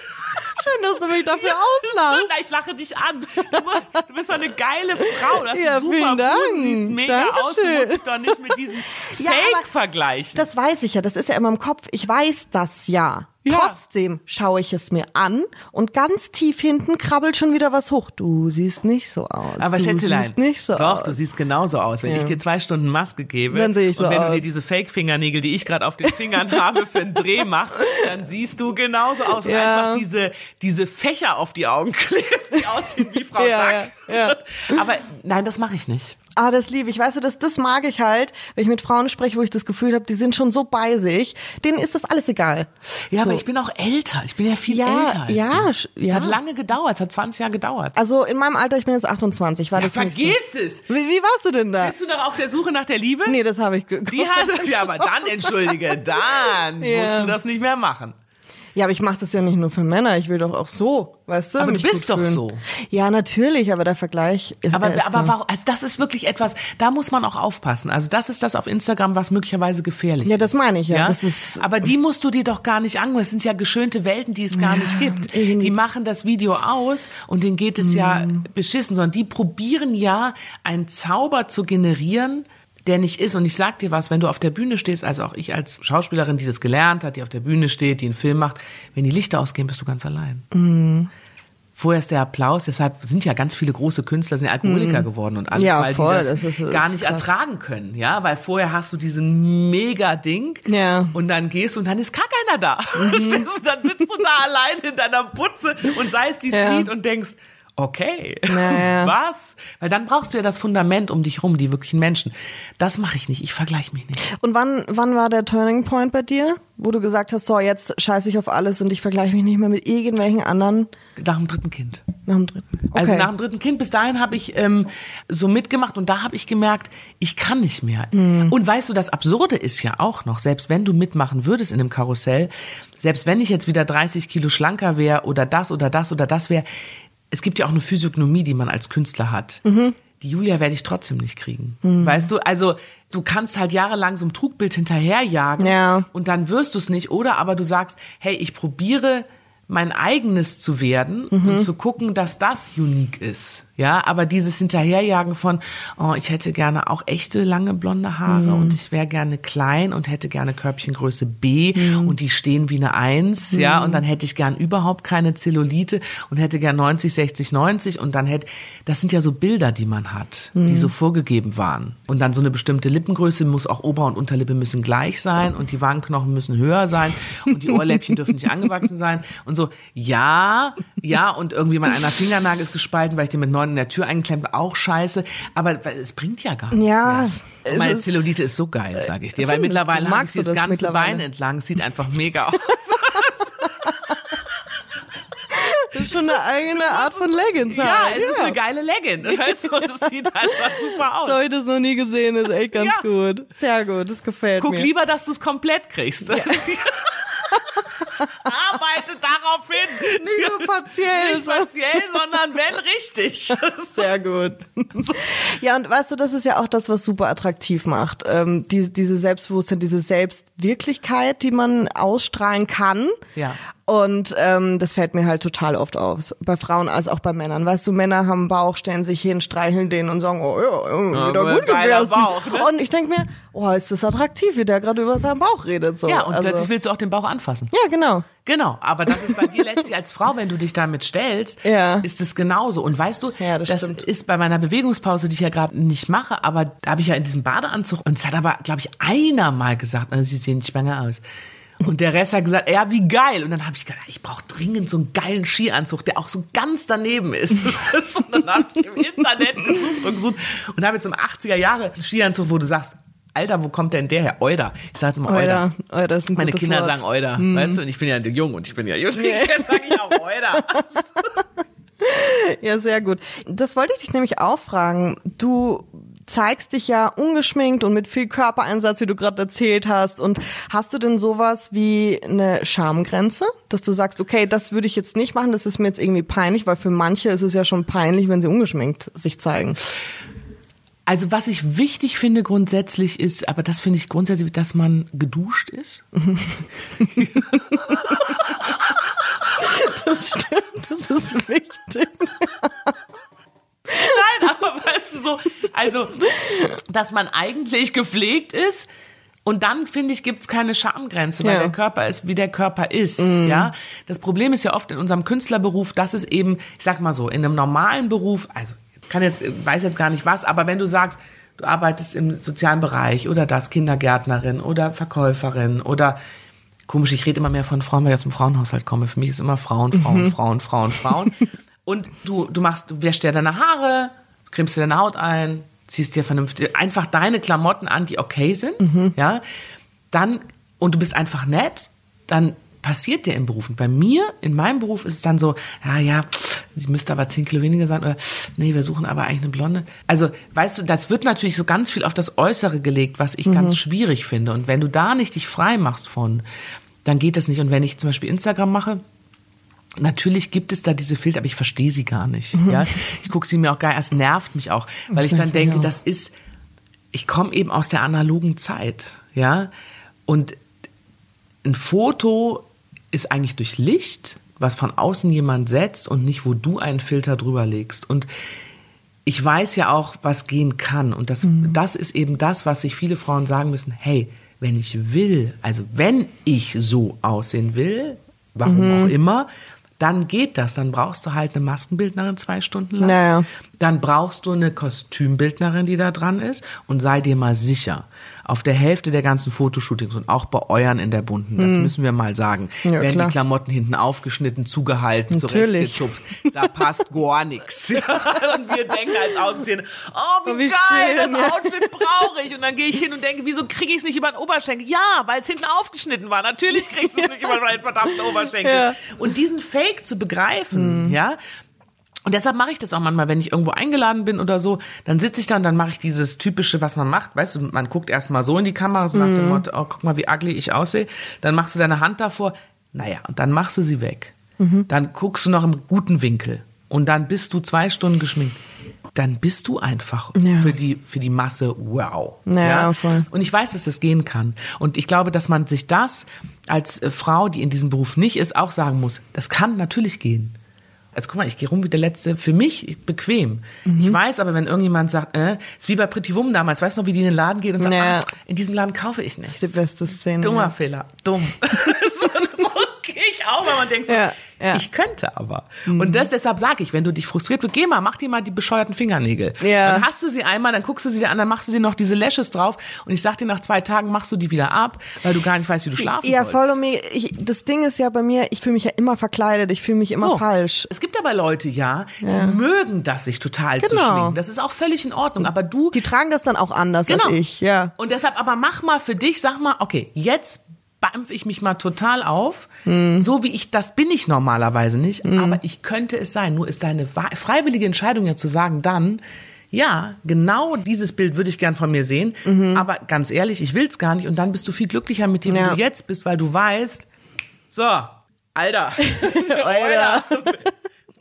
Schön, dass du mich dafür auslachst. [laughs] Ich lache dich an. Du, bist doch eine geile Frau. Du hast Ja, einen super. Busen, siehst mega aus. Du Dankeschön. musst dich doch nicht mit diesem Ja, Fake vergleichen. Das weiß ich ja, das ist ja immer im Kopf. Ich weiß das ja. Ja. Trotzdem schaue ich es mir an und ganz tief hinten krabbelt schon wieder was hoch. Du siehst nicht so aus. Aber du Schätzelein, siehst nicht so doch, aus. du siehst genauso aus. Wenn Ja. ich dir zwei Stunden Maske gebe Dann sehe ich so und wenn du aus. dir diese Fake-Fingernägel, die ich gerade auf den Fingern [laughs] habe, für einen Dreh machst, dann siehst du genauso aus. Und Ja. einfach diese, diese Fächer auf die Augen [laughs] klebst, die aussehen wie Frau Ja, Sack. ja, [laughs] Aber nein, das mache ich nicht. Ah, das liebe ich. Weißt du, das, das mag ich halt, wenn ich mit Frauen spreche, wo ich das Gefühl habe, die sind schon so bei sich. Denen ist das alles egal. Ja, so. aber ich bin auch älter. Ich bin ja viel Ja, älter als ja, du. sch- Es ja. hat lange gedauert. Es hat 20 Jahre gedauert. Also in meinem Alter, ich bin jetzt 28, war Ja, das nicht so. vergiss es. Wie, wie warst du denn da? Bist du noch auf der Suche nach der Liebe? Nee, das habe ich geguckt. Die hat, ja, aber dann, entschuldige, dann [laughs] Ja. musst du das nicht mehr machen. Ja, aber ich mache das ja nicht nur für Männer, ich will doch auch so, weißt du? Aber du bist doch fühlen. so. Ja, natürlich, aber der Vergleich ist, Aber, er aber da. warum, also das ist wirklich etwas, da muss man auch aufpassen. Also das ist das auf Instagram, was möglicherweise gefährlich Ja, ist. das meine ich ja. Das ist- aber die musst du dir doch gar nicht angehen. Das sind ja geschönte Welten, die es gar nicht gibt. Die machen das Video aus und denen geht es ja Mhm. beschissen, sondern die probieren ja einen Zauber zu generieren, der nicht ist. Und ich sag dir was, wenn du auf der Bühne stehst, also auch ich als Schauspielerin, die das gelernt hat, die auf der Bühne steht, die einen Film macht, wenn die Lichter ausgehen, bist du ganz allein. Vorher ist der Applaus, deshalb sind ja ganz viele große Künstler sind Alkoholiker geworden und alles, Mhm. Ja, weil voll, die das, das ist- gar nicht krass. ertragen können, ja, weil vorher hast du diesen mega Ding Ja. und dann gehst du und dann ist gar keiner da. Du, [laughs] dann sitzt du da allein in deiner Putze und sei es die Ja. Street und denkst, okay, ja. [laughs] was? Weil dann brauchst du ja das Fundament um dich rum, die wirklichen Menschen. Das mache ich nicht, ich vergleiche mich nicht. Und wann, wann war der Turning Point bei dir, wo du gesagt hast, so jetzt scheiße ich auf alles und ich vergleiche mich nicht mehr mit irgendwelchen anderen Nach dem dritten Kind. nach dem dritten? Okay. Also nach dem dritten Kind, bis dahin habe ich ähm, so mitgemacht und da habe ich gemerkt, ich kann nicht mehr. Und weißt du, das Absurde ist ja auch noch, selbst wenn du mitmachen würdest in einem Karussell, selbst wenn ich jetzt wieder 30 Kilo schlanker wäre oder das oder das oder das wäre, es gibt ja auch eine Physiognomie, die man als Künstler hat. Die Julia werde ich trotzdem nicht kriegen. Weißt du, also du kannst halt jahrelang so einem Trugbild hinterherjagen Ja. und dann wirst du es nicht. Oder aber du sagst, hey, ich probiere mein eigenes zu werden und zu gucken, dass das unique ist. Ja, aber dieses Hinterherjagen von, oh, ich hätte gerne auch echte lange blonde Haare und ich wäre gerne klein und hätte gerne Körbchengröße B und die stehen wie eine Eins, ja, und dann hätte ich gern überhaupt keine Zellulite und hätte gern 90, 60, 90 und dann hätte, das sind ja so Bilder, die man hat, die so vorgegeben waren. Und dann so eine bestimmte Lippengröße muss auch Ober- und Unterlippe müssen gleich sein und die Wangenknochen müssen höher sein und die Ohrläppchen dürfen nicht [laughs] angewachsen sein. Und so, ja, ja, und irgendwie mein einer Fingernagel ist gespalten, weil ich den mit neun in der Tür eingeklemmt habe, auch scheiße, aber es bringt ja gar nichts. Ja, mehr. Meine ist- Zellulite ist so geil, sage ich dir, weil mittlerweile habe ich das das ganze? Bein entlang, sieht einfach mega [laughs] aus. Das ist schon eine eigene Art von Leggings. Ja, halt. es ist eine geile Legging. [laughs] Weißt du, und es sieht einfach super aus. So habe ich das noch nie gesehen, ist echt ganz Ja. gut. Sehr gut, das gefällt Guck mir. lieber, dass du es komplett kriegst. [laughs] Arbeite darauf hin. Nicht nur partiell. Nicht partiell, sondern wenn richtig. [laughs] Sehr gut. Ja, und weißt du, das ist ja auch das, was super attraktiv macht. Ähm, die, diese Selbstbewusstsein, diese Selbstwirklichkeit, die man ausstrahlen kann. Ja. Und ähm, das fällt mir halt total oft auf. Bei Frauen als auch bei Männern. Weißt du, Männer haben einen Bauch, stellen sich hin, streicheln den und sagen, oh ja, Ja, wieder gut geiler gegessen. Bauch, ne? Und ich denk mir, oh, ist das attraktiv, wie der gerade über seinen Bauch redet. So. Ja, und also, plötzlich willst du auch den Bauch anfassen. Ja, genau. Genau, aber das ist bei dir letztlich als Frau, wenn du dich damit stellst, Ja. ist es genauso. Und weißt du, Ja, das stimmt. ist bei meiner Bewegungspause, die ich ja gerade nicht mache, aber da habe ich ja in diesem Badeanzug und es hat aber, glaube ich, einer mal gesagt, also sie sehen nicht schwanger aus. Und der Rest hat gesagt, ja, wie geil. Und dann habe ich gedacht, ich brauche dringend so einen geilen Skianzug, der auch so ganz daneben ist. [laughs] und dann habe ich im Internet gesucht und gesucht und habe jetzt im 80er Jahre Skianzug, wo du sagst, Alter, wo kommt denn der her? Euda. Ich sage immer Euda. Euda. Euda ist ein Meine Kinder Wort. sagen Euda, weißt du, und ich bin ja jung und ich bin ja jung. [laughs] Jetzt sage ich auch Euda. Ja, sehr gut. Das wollte ich dich nämlich auch fragen. Du zeigst dich ja ungeschminkt und mit viel Körpereinsatz, wie du gerade erzählt hast. Und hast du denn sowas wie eine Schamgrenze, dass du sagst, okay, das würde ich jetzt nicht machen, das ist mir jetzt irgendwie peinlich, weil für manche ist es ja schon peinlich, wenn sie ungeschminkt sich zeigen. Also was ich wichtig finde grundsätzlich ist, aber das finde ich grundsätzlich, dass man geduscht ist. [laughs] Das stimmt, das ist wichtig. Nein, aber weißt du so, also, dass man eigentlich gepflegt ist. Und dann, finde ich, gibt's keine Schamgrenze, weil Ja. der Körper ist, wie der Körper ist. Ja, Das Problem ist ja oft in unserem Künstlerberuf, dass es eben, ich sag mal so, in einem normalen Beruf, also kann jetzt, weiß jetzt gar nicht was, aber wenn du sagst, du arbeitest im sozialen Bereich oder das, Kindergärtnerin oder Verkäuferin oder komisch, ich rede immer mehr von Frauen, weil ich aus dem Frauenhaushalt komme. Für mich ist immer Frauen, Frauen, Frauen, Frauen, Frauen. [laughs] Und du, du machst, du wäschst dir deine Haare, cremst dir deine Haut ein, ziehst dir vernünftig, einfach deine Klamotten an, die okay sind, ja. Dann, und du bist einfach nett, dann passiert dir im Beruf. Und bei mir, in meinem Beruf, ist es dann so, ja, ja, sie müsste aber zehn Kilo weniger sein, oder nee, wir suchen aber eigentlich eine Blonde. Also, weißt du, das wird natürlich so ganz viel auf das Äußere gelegt, was ich ganz schwierig finde. Und wenn du da nicht dich frei machst von, dann geht das nicht. Und wenn ich zum Beispiel Instagram mache, Natürlich gibt es da diese Filter, aber ich verstehe sie gar nicht. Mhm. Ja, ich gucke sie mir auch gar nicht. Es nervt mich auch, weil Das ich dann denke, das ist. Ich komme eben aus der analogen Zeit, ja, und ein Foto ist eigentlich durch Licht, was von außen jemand setzt und nicht, wo du einen Filter drüber legst. Und ich weiß ja auch, was gehen kann. Und das, das ist eben das, was sich viele Frauen sagen müssen. Hey, wenn ich will, also wenn ich so aussehen will, warum auch immer, dann geht das. Dann brauchst du halt eine Maskenbildnerin zwei Stunden lang. Naja. Dann brauchst du eine Kostümbildnerin, die da dran ist. Und sei dir mal sicher, auf der Hälfte der ganzen Fotoshootings und auch bei euren in der bunten, das müssen wir mal sagen. Ja, werden klar. die Klamotten hinten aufgeschnitten, zugehalten, Natürlich. zurechtgezupft. Da passt gar nichts. [laughs] Und wir denken als Außenstehende, oh, wie, Oh, wie geil, schön, das ja. Outfit brauche ich. Und dann gehe ich hin und denke, wieso kriege ich es nicht über den Oberschenkel? Ja, weil es hinten aufgeschnitten war. Natürlich kriegst du es [laughs] nicht über den verdammten Oberschenkel. Und diesen Fake zu begreifen, ja, und deshalb mache ich das auch manchmal, wenn ich irgendwo eingeladen bin oder so, dann sitze ich da und dann mache ich dieses typische, was man macht. Weißt du, man guckt erstmal so in die Kamera, so nach Mhm. dem Motto, oh, guck mal, wie ugly ich aussehe. Dann machst du deine Hand davor. Naja, und dann machst du sie weg. Mhm. Dann guckst du noch im guten Winkel. Und dann bist du zwei Stunden geschminkt. Dann bist du einfach Ja. für die, für die Masse wow. Ja, voll. Und ich weiß, dass das gehen kann. Und ich glaube, dass man sich das als äh, Frau, die in diesem Beruf nicht ist, auch sagen muss. Das kann natürlich gehen. Also guck mal, ich gehe rum wie der Letzte. Für mich bequem. Mhm. Ich weiß aber, wenn irgendjemand sagt, äh, ist wie bei Pretty Woman damals, weißt du noch, wie die in den Laden geht und sagt, Ja. ah, in diesem Laden kaufe ich nichts. Das ist die beste Szene. Dummer ja. Fehler. Dumm. [laughs] so, so gehe ich auch, weil man denkt so, Ja, ja. Mhm. ich könnte aber. Und das deshalb sage ich, wenn du dich frustriert bist, geh mal, mach dir mal die bescheuerten Fingernägel. Ja. Dann hast du sie einmal, dann guckst du sie dir an, dann machst du dir noch diese Lashes drauf und ich sag dir, nach zwei Tagen machst du die wieder ab, weil du gar nicht weißt, wie du schlafen Ja, sollst. voll und mir, ich, das Ding ist ja bei mir, ich fühle mich ja immer verkleidet, ich fühle mich immer So. falsch. Es gibt aber Leute, ja, die mögen das, sich total zu Genau. schminken. Das ist auch völlig in Ordnung. Aber du, Die tragen das dann auch anders Genau. als ich, ja. Und deshalb aber mach mal für dich, sag mal, okay, jetzt bampf ich mich mal total auf. Mhm. So wie ich, das bin ich normalerweise nicht, aber ich könnte es sein. Nur ist deine freiwillige Entscheidung ja zu sagen, dann, ja, genau dieses Bild würde ich gern von mir sehen, aber ganz ehrlich, ich will's gar nicht. Und dann bist du viel glücklicher mit dir, Ja. wie du jetzt bist, weil du weißt, so, Alter, [laughs] Alter.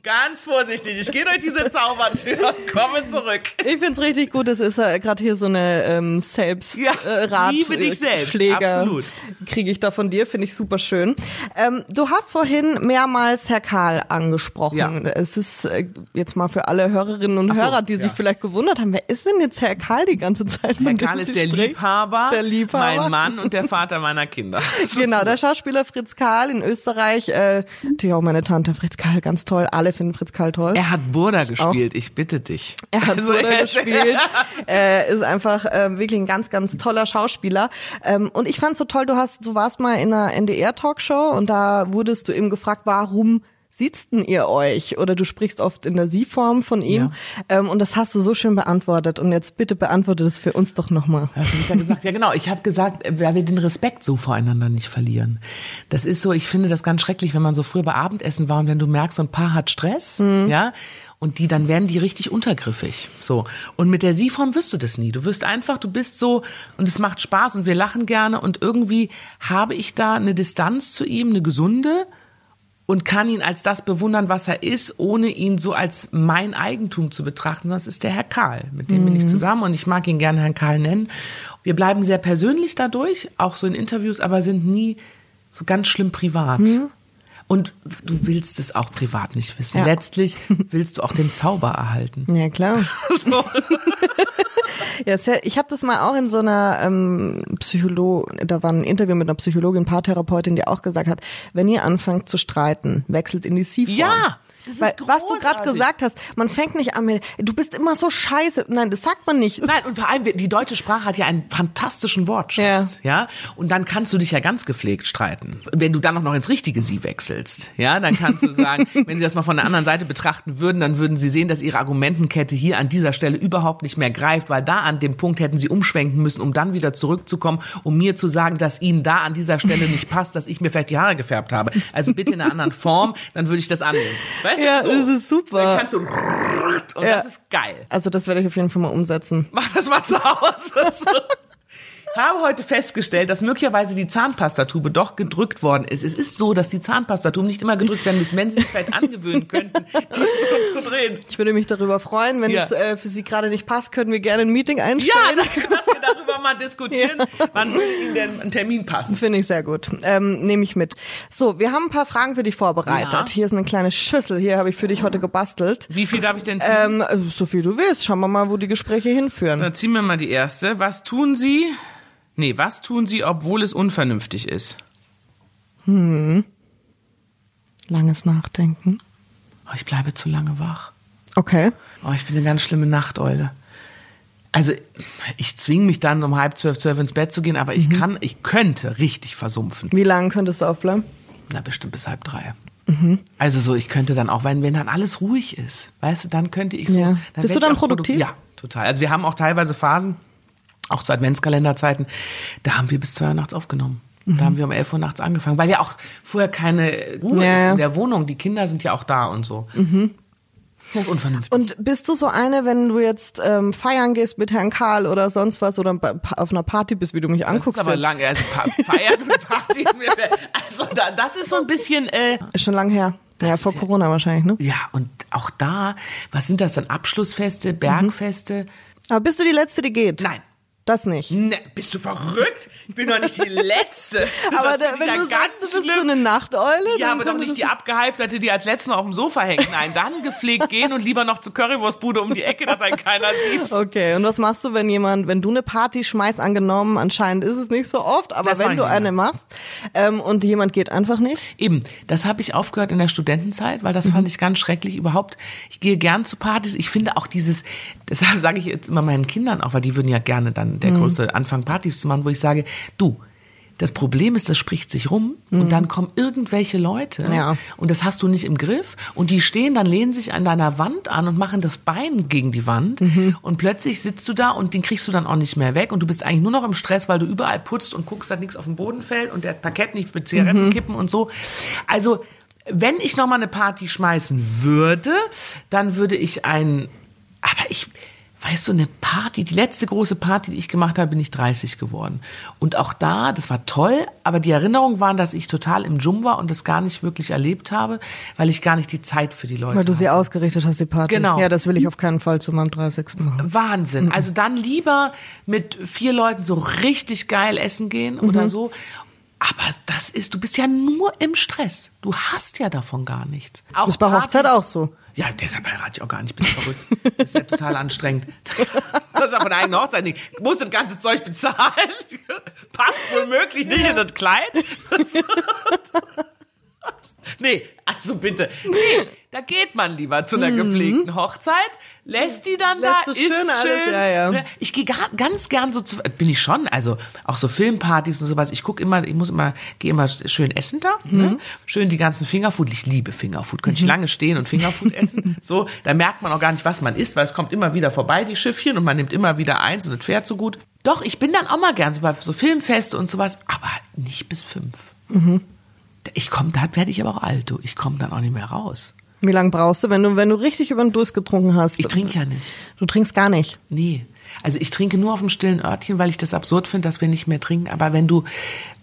Ganz vorsichtig, ich gehe durch diese Zaubertür und [laughs] komme zurück. Ich find's richtig gut, das ist ja gerade hier so eine ähm, selbst Ja, äh, Rat liebe dich selbst, Schläger absolut. kriege ich da von dir, finde ich super schön. Ähm, du hast vorhin mehrmals Herr Karl angesprochen. Ja. Es ist äh, jetzt mal für alle Hörerinnen und so, Hörer, die sich ja. vielleicht gewundert haben, wer ist denn jetzt Herr Karl die ganze Zeit? Herr Karl ist der? Liebhaber, Der Liebhaber. mein Mann und der Vater meiner Kinder. [laughs] Genau, der Schauspieler Fritz Karl in Österreich, äh, natürlich auch meine Tante Fritz Karl, ganz toll. Alle finden Fritz Karl toll. Er hat Burda gespielt, ich bitte dich. Er hat Also, er- gespielt, äh, [laughs] ist einfach ähm, wirklich ein ganz, ganz toller Schauspieler. Ähm, und ich fand so toll, du hast, du warst mal in einer NDR-Talkshow und da wurdest du eben gefragt, warum sieht's denn ihr euch? Oder du sprichst oft in der Sie-Form von ihm. Ähm, und das hast du so schön beantwortet. Und jetzt bitte beantworte das für uns doch nochmal. Was habe ich da gesagt? Ja, genau. Ich habe gesagt, weil wir den Respekt so voreinander nicht verlieren. Das ist so, ich finde das ganz schrecklich, wenn man so früher bei Abendessen war und wenn du merkst, so ein Paar hat Stress, ja, und die, dann werden die richtig untergriffig. So. Und mit der Sie-Form wirst du das nie. Du wirst einfach, du bist so, und es macht Spaß und wir lachen gerne und irgendwie habe ich da eine Distanz zu ihm, eine gesunde, und kann ihn als das bewundern, was er ist, ohne ihn so als mein Eigentum zu betrachten. Das ist der Herr Karl, mit dem bin ich zusammen und ich mag ihn gerne Herrn Karl nennen. Wir bleiben sehr persönlich dadurch, auch so in Interviews, aber sind nie so ganz schlimm privat. Und du willst es auch privat nicht wissen. Ja. Letztlich willst du auch den Zauber erhalten. Ja, klar. [laughs] So. [laughs] Ja, ich habe das mal auch in so einer ähm, Psycholo, da war ein Interview mit einer Psychologin, Paartherapeutin, die auch gesagt hat, wenn ihr anfangt zu streiten, wechselt in die Sie-Form. Ja, das Weil, was du gerade gesagt hast, man fängt nicht an mit, du bist immer so scheiße. Nein, das sagt man nicht. Nein, und vor allem, die deutsche Sprache hat ja einen fantastischen Wortschatz, ja. Und dann kannst du dich ja ganz gepflegt streiten. Wenn du dann auch noch ins richtige Sie wechselst, ja, dann kannst du sagen, [laughs] wenn sie das mal von der anderen Seite betrachten würden, dann würden sie sehen, dass ihre Argumentenkette hier an dieser Stelle überhaupt nicht mehr greift, weil da an dem Punkt hätten sie umschwenken müssen, um dann wieder zurückzukommen, um mir zu sagen, dass ihnen da an dieser Stelle nicht passt, dass ich mir vielleicht die Haare gefärbt habe. Also bitte in einer anderen Form, dann würde ich das annehmen. Weißt Ja, du, so. das ist super. Dann kannst du und Ja. das ist geil. Also das werde ich auf jeden Fall mal umsetzen. [laughs] Mach das mal zu Hause. [laughs] Habe heute festgestellt, dass möglicherweise die Zahnpastatube doch gedrückt worden ist. Es ist so, dass die Zahnpastatuben nicht immer gedrückt werden müssen, wenn sie sich vielleicht [laughs] angewöhnen könnten, die so zu drehen. Ich würde mich darüber freuen, wenn Ja. es äh, für Sie gerade nicht passt, können wir gerne ein Meeting einstellen. Ja, wir darüber mal diskutieren. Wann würde Ihnen denn ein Termin passen? Finde ich sehr gut. Ähm, Nehme ich mit. So, wir haben ein paar Fragen für dich vorbereitet. Ja. Hier ist eine kleine Schüssel. Hier habe ich für dich heute gebastelt. Wie viel darf ich denn ziehen? Ähm, äh, so viel du willst. Schauen wir mal, wo die Gespräche hinführen. Dann ziehen wir mal die erste. Was tun Sie? Nee, was tun Sie, obwohl es unvernünftig ist? Langes Nachdenken. Oh, ich bleibe zu lange wach. Okay. Oh, ich bin eine ganz schlimme Nachteule. Also ich zwinge mich dann um halb zwölf, zwölf ins Bett zu gehen, aber ich kann, ich könnte richtig versumpfen. Wie lange könntest du aufbleiben? Na, bestimmt bis halb drei. Also so, ich könnte dann auch, wenn, wenn dann alles ruhig ist, weißt du, dann könnte ich so. Ja. Bist du dann auch produ- produktiv? Ja, total. Also wir haben auch teilweise Phasen, auch zu Adventskalenderzeiten, da haben wir bis zwei Uhr nachts aufgenommen. Da haben wir um elf Uhr nachts angefangen, weil ja auch vorher keine Ruhe Mhm. Ja, ist in der Wohnung. Die Kinder sind ja auch da und so. Das ist unvernünftig. Und bist du so eine, wenn du jetzt ähm, feiern gehst mit Herrn Karl oder sonst was oder auf einer Party bist, wie du mich Das anguckst? ist aber jetzt? lange, also Feiern und Party. Also da, das ist so ein bisschen, äh, Ist schon lang her. ja, ist vor ja- Corona wahrscheinlich, ne? ja, und auch da, was sind das dann? Abschlussfeste, Bergfeste? Aber bist du die Letzte, die geht? Nein. Das nicht. Ne, bist du verrückt? Ich bin doch nicht die Letzte. [laughs] Aber Das da, wenn ja du ganz sagst, du bist schlimm. so eine Nachteule, Ja, aber doch nicht die das- abgehalfterte, die als letzte noch auf dem Sofa hängt. Nein, dann gepflegt gehen und lieber noch zur Currywurstbude um die Ecke, dass einen keiner sieht. Okay, und was machst du, wenn jemand, wenn du eine Party schmeißt, angenommen, anscheinend ist es nicht so oft, aber Das wenn du eine machst ähm, und jemand geht einfach nicht? Eben, das habe ich aufgehört in der Studentenzeit, weil das fand ich ganz schrecklich überhaupt. Ich gehe gern zu Partys. Ich finde auch dieses, deshalb sage ich jetzt immer meinen Kindern auch, weil die würden ja gerne dann der größte Anfang Partys zu machen, wo ich sage, du, das Problem ist, das spricht sich rum und dann kommen irgendwelche Leute Ja. und das hast du nicht im Griff und die stehen dann, lehnen sich an deiner Wand an und machen das Bein gegen die Wand und plötzlich sitzt du da und den kriegst du dann auch nicht mehr weg und du bist eigentlich nur noch im Stress, weil du überall putzt und guckst, dass nichts auf den Boden fällt und der Parkett nicht mit Zigaretten kippen und so. Also, wenn ich noch mal eine Party schmeißen würde, dann würde ich ein, aber ich, weißt du, eine Party, die letzte große Party, die ich gemacht habe, bin ich 30 geworden. Und auch da, das war toll, aber die Erinnerungen waren, dass ich total im Jum war und das gar nicht wirklich erlebt habe, weil ich gar nicht die Zeit für die Leute Weil du sie hatte. ausgerichtet hast, die Party. Genau. Ja, das will ich auf keinen Fall zu meinem 30. machen. Wahnsinn. Also dann lieber mit vier Leuten so richtig geil essen gehen Mhm. oder so. Aber das ist, du bist ja nur im Stress. Du hast ja davon gar nichts. Auch ist bei Hochzeit Partys- auch so. Ja, deshalb heirate ich auch gar nicht. Bist verrückt. Das ist ja total anstrengend. [laughs] Das ist aber eine eigene Hochzeit nicht. Du musst das ganze Zeug bezahlen. [laughs] Passt wohl möglich nicht in das Kleid. [laughs] Nee, also bitte. Nee, da geht man lieber zu einer gepflegten Hochzeit, lässt die dann Mhm. Lässt da, ist schön alles, ja, ja. Ne? Ich gehe ganz gern so zu, bin ich schon, also auch so Filmpartys und sowas. Ich gucke immer, ich muss immer, gehe immer schön essen da, Mhm. ne? schön die ganzen Fingerfood. Ich liebe Fingerfood, könnte ich lange stehen und Fingerfood [laughs] essen. So, da merkt man auch gar nicht, was man isst, weil es kommt immer wieder vorbei die Schiffchen und man nimmt immer wieder eins und es fährt so gut. Doch, ich bin dann auch mal gern so bei so Filmfeste und sowas, aber nicht bis fünf. Mhm. Ich komme, da werde ich aber auch alt, du. Ich komme dann auch nicht mehr raus. Wie lange brauchst du, wenn du, wenn du richtig über den Durst getrunken hast? Ich trinke ja nicht. Du trinkst gar nicht. Nee. Also ich trinke nur auf dem stillen Örtchen, weil ich das absurd finde, dass wir nicht mehr trinken. Aber wenn du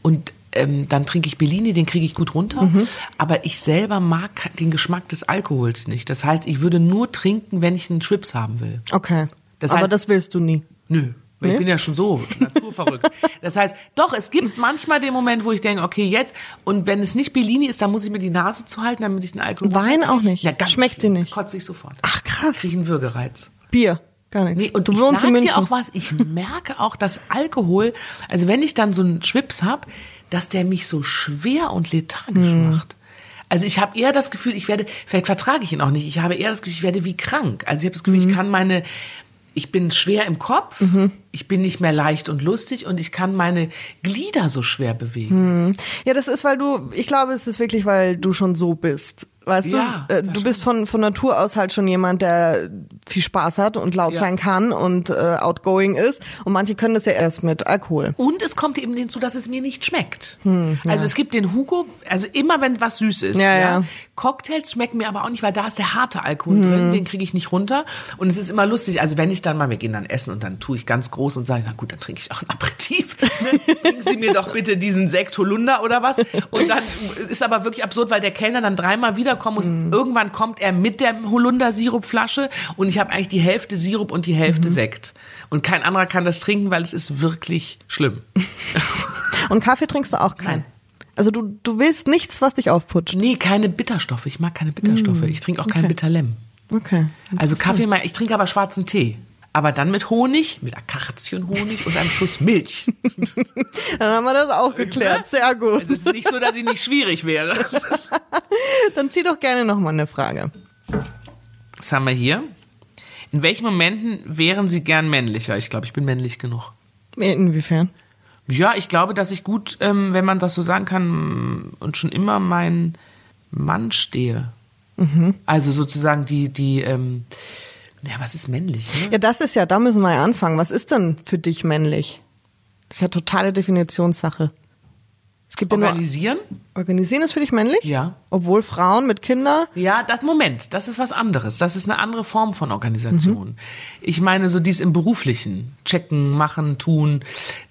und ähm, dann trinke ich Bellini, den kriege ich gut runter. Mhm. Aber ich selber mag den Geschmack des Alkohols nicht. Das heißt, ich würde nur trinken, wenn ich einen Schwips haben will. Okay. Das Aber heißt- das willst du nie. Nö. Nee? Ich bin ja schon so naturverrückt. Das heißt, doch, es gibt manchmal den Moment, wo ich denke, okay, jetzt, und wenn es nicht Bellini ist, dann muss ich mir die Nase zuhalten, damit ich den Alkohol Wein auch nicht? Ja, ganz Schmeckt dir schlimm. nicht? Kotze ich sofort. Ach, krass. Kriege ich einen Würgereiz. Bier. Gar nichts. Nee, und du ich wohnst sag in München. dir auch was, ich merke auch, dass Alkohol, also wenn ich dann so einen Schwips hab, dass der mich so schwer und lethargisch Hm. macht. Also ich habe eher das Gefühl, ich werde, vielleicht vertrage ich ihn auch nicht, ich habe eher das Gefühl, ich werde wie krank. Also ich habe das Gefühl, Hm. ich kann meine, ich bin schwer im Kopf, Mhm. ich bin nicht mehr leicht und lustig und ich kann meine Glieder so schwer bewegen. Ja, das ist, weil du, ich glaube, es ist wirklich, weil du schon so bist. Weißt Ja, du, äh, du bist von, von Natur aus halt schon jemand, der viel Spaß hat und laut Ja. sein kann und äh, outgoing ist. Und manche können das ja erst mit Alkohol. Und es kommt eben hinzu, dass es mir nicht schmeckt. Also es gibt den Hugo, also immer wenn was süß ist. Cocktails schmecken mir aber auch nicht, weil da ist der harte Alkohol drin, den kriege ich nicht runter. Und es ist immer lustig, also wenn ich dann mal, wir gehen dann essen und dann tue ich ganz groß und sage, na gut, dann trinke ich auch ein Aperitif. [laughs] Bringen Sie mir doch bitte diesen Sekt Holunder oder was. Und dann ist aber wirklich absurd, weil der Kellner dann dreimal wiederkommen muss. Irgendwann kommt er mit der Holunder-Sirupflasche und ich habe eigentlich die Hälfte Sirup und die Hälfte Sekt. Und kein anderer kann das trinken, weil es ist wirklich schlimm. [laughs] Und Kaffee trinkst du auch keinen. Also du, du willst nichts, was dich aufputscht. Nee, keine Bitterstoffe. Ich mag keine Bitterstoffe. Ich trinke auch kein Bitterlem. Okay. Also Kaffee, mal- ich trinke aber schwarzen Tee. Aber dann mit Honig, mit Akazienhonig und einem Schuss Milch. [laughs] Dann haben wir das auch geklärt. Sehr gut. Also es ist nicht so, dass ich nicht schwierig wäre. [laughs] Dann zieh doch gerne nochmal eine Frage. Was haben wir hier? In welchen Momenten wären Sie gern männlicher? Ich glaube, ich bin männlich genug. Inwiefern? Ja, ich glaube, dass ich gut, ähm, wenn man das so sagen kann, und schon immer mein Mann stehe. Also sozusagen die, die, ähm, ja, was ist männlich? Ne? Ja, das ist ja, da müssen wir ja anfangen. Was ist denn für dich männlich? Das ist ja totale Definitionssache. Es gibt ja nur, Organisieren? organisieren ist für dich männlich? Ja. Obwohl Frauen mit Kindern, Ja, das Moment, das ist was anderes. Das ist eine andere Form von Organisation. Ich meine, so dies im beruflichen, checken, machen, tun,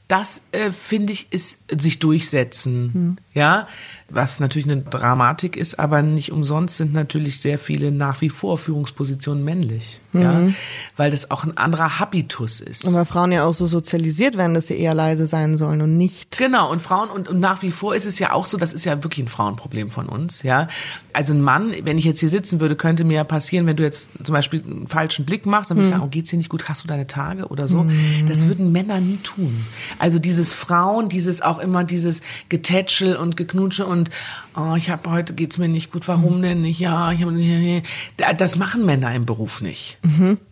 das äh, finde ich ist sich durchsetzen, ja, was natürlich eine Dramatik ist, aber nicht umsonst sind natürlich sehr viele nach wie vor Führungspositionen männlich, ja, weil das auch ein anderer Habitus ist. weil Frauen ja auch so sozialisiert werden, dass sie eher leise sein sollen und nicht. Genau, und Frauen, und, und nach wie vor ist es ja auch so, das ist ja wirklich ein Frauenproblem von uns, ja. Also ein Mann, wenn ich jetzt hier sitzen würde, könnte mir ja passieren, wenn du jetzt zum Beispiel einen falschen Blick machst, dann würde ich sagen, oh, geht's dir nicht gut, hast du deine Tage oder so. Das würden Männer nie tun. Also dieses Frauen, dieses auch immer dieses Getätschel und Geknutsche und, oh, ich habe heute geht's mir nicht gut, warum denn nicht? Ja, ich hab, das machen Männer im Beruf nicht.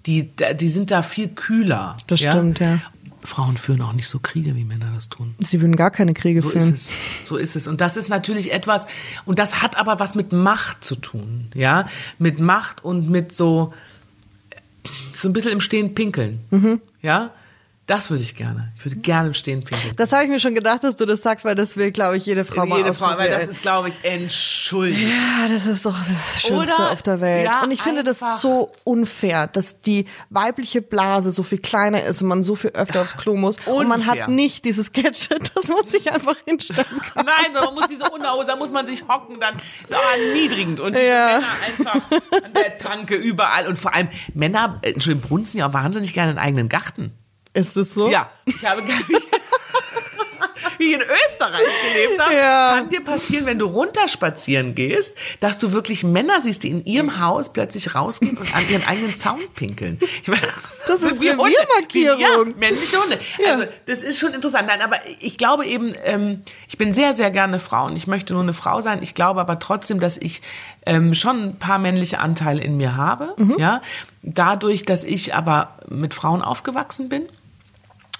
Die, die sind da viel kühler. Das stimmt, ja. Frauen führen auch nicht so Kriege, wie Männer das tun. Sie würden gar keine Kriege So führen. ist es. So ist es. Und das ist natürlich etwas, und das hat aber was mit Macht zu tun, ja? Mit Macht und mit so, so ein bisschen im Stehen pinkeln, Mhm. ja? Das würde ich gerne. Ich würde gerne im Stehen pinkeln. Das habe ich mir schon gedacht, dass du das sagst, weil das will, glaube ich, jede Frau mal Jede Frau, weil das ist, glaube ich, entschuldigt. Ja, das ist doch das Schönste Oder? auf der Welt. Ja, und ich finde das so unfair, dass die weibliche Blase so viel kleiner ist und man so viel öfter aufs Klo muss. Und man Unfair. hat nicht dieses Gadget, [laughs] dass man sich einfach hinstellen kann. Nein, man muss diese Unterhose, da muss man sich hocken, dann ist auch erniedrigend. Und Ja. Männer einfach an der Tanke überall. Und vor allem, Männer, äh, Entschuldigung, brunzen ja auch wahnsinnig gerne einen eigenen Garten. Ist das so? Ja, ich habe gar nicht. [laughs] Wie ich in Österreich gelebt habe, Ja. kann dir passieren, wenn du runterspazieren gehst, dass du wirklich Männer siehst, die in ihrem Haus plötzlich rausgehen und an ihren eigenen Zaun pinkeln. Ich meine, Das sind ist. Reviermarkierung. Ja, männliche Hunde. Also das ist schon interessant. Nein, aber ich glaube eben, ähm, ich bin sehr, sehr gerne Frau und ich möchte nur eine Frau sein. Ich glaube aber trotzdem, dass ich ähm, schon ein paar männliche Anteile in mir habe. Ja, dadurch, dass ich aber mit Frauen aufgewachsen bin